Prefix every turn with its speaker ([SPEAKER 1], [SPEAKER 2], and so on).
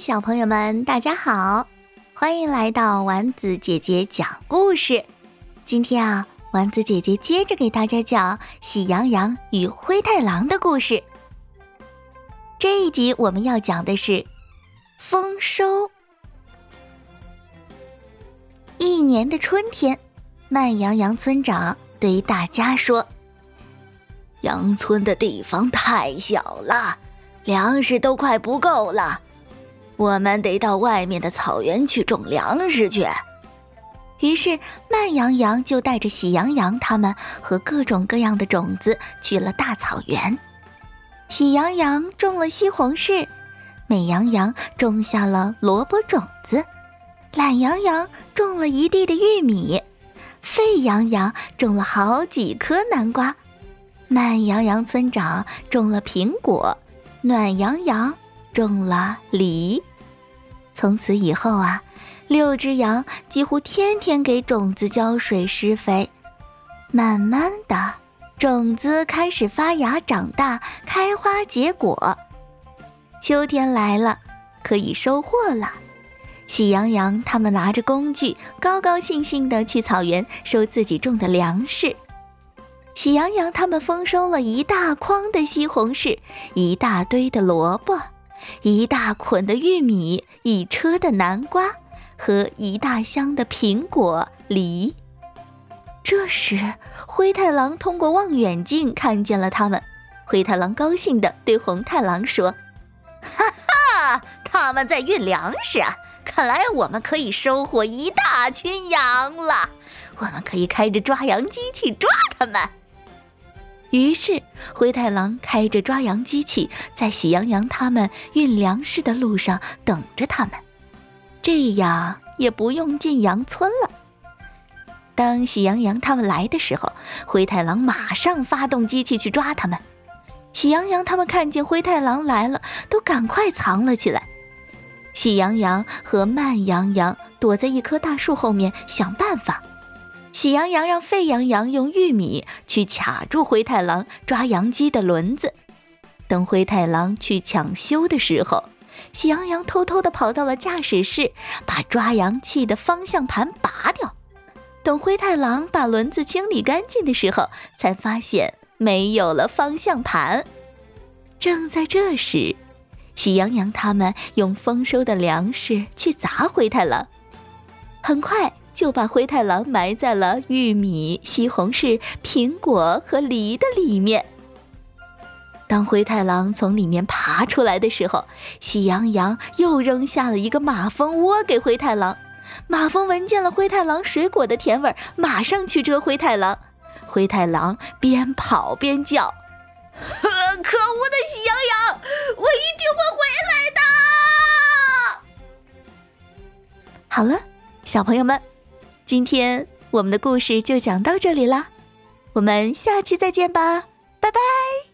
[SPEAKER 1] 小朋友们，大家好，欢迎来到丸子姐姐讲故事。今天啊，丸子姐姐接着给大家讲《喜羊羊与灰太狼》的故事。这一集我们要讲的是丰收。一年的春天，慢羊羊村长对大家说：“
[SPEAKER 2] 羊村的地方太小了，粮食都快不够了。”我们得到外面的草原去种粮食去。
[SPEAKER 1] 于是，慢羊羊就带着喜羊羊他们和各种各样的种子去了大草原。喜羊羊种了西红柿，美羊羊种下了萝卜种子，懒羊羊种了一地的玉米，沸羊羊种了好几颗南瓜，慢羊羊村长种了苹果，暖羊羊种了梨。从此以后啊，六只羊几乎天天给种子浇水施肥。慢慢的，种子开始发芽、长大、开花结果。秋天来了，可以收获了。喜羊羊他们拿着工具，高高兴兴地去草原收自己种的粮食。喜羊羊他们丰收了一大筐的西红柿，一大堆的萝卜。一大捆的玉米，一车的南瓜和一大箱的苹果、梨。这时，灰太狼通过望远镜看见了他们。灰太狼高兴地对红太狼说：“
[SPEAKER 3] 哈哈，他们在运粮食啊！看来我们可以收获一大群羊了。我们可以开着抓羊机器抓他们。”
[SPEAKER 1] 于是，灰太狼开着抓羊机器，在喜羊羊他们运粮食的路上等着他们，这样也不用进羊村了。当喜羊羊他们来的时候，灰太狼马上发动机器去抓他们。喜羊羊他们看见灰太狼来了，都赶快藏了起来。喜羊羊和慢羊羊躲在一棵大树后面想办法。喜羊羊让沸羊羊用玉米去卡住灰太狼抓羊机的轮子，等灰太狼去抢修的时候，喜羊羊偷偷地跑到了驾驶室，把抓羊器的方向盘拔掉。等灰太狼把轮子清理干净的时候，才发现没有了方向盘。正在这时，喜羊羊他们用丰收的粮食去砸灰太狼，很快。就把灰太狼埋在了玉米、西红柿、苹果和梨的里面。当灰太狼从里面爬出来的时候，喜羊羊又扔下了一个马蜂窝给灰太狼。马蜂闻见了灰太狼水果的甜味，马上去追灰太狼。灰太狼边跑边叫：“
[SPEAKER 3] 可恶的喜羊羊，我一定会回
[SPEAKER 1] 来的！”好了，小朋友们。今天我们的故事就讲到这里啦，我们下期再见吧，拜拜。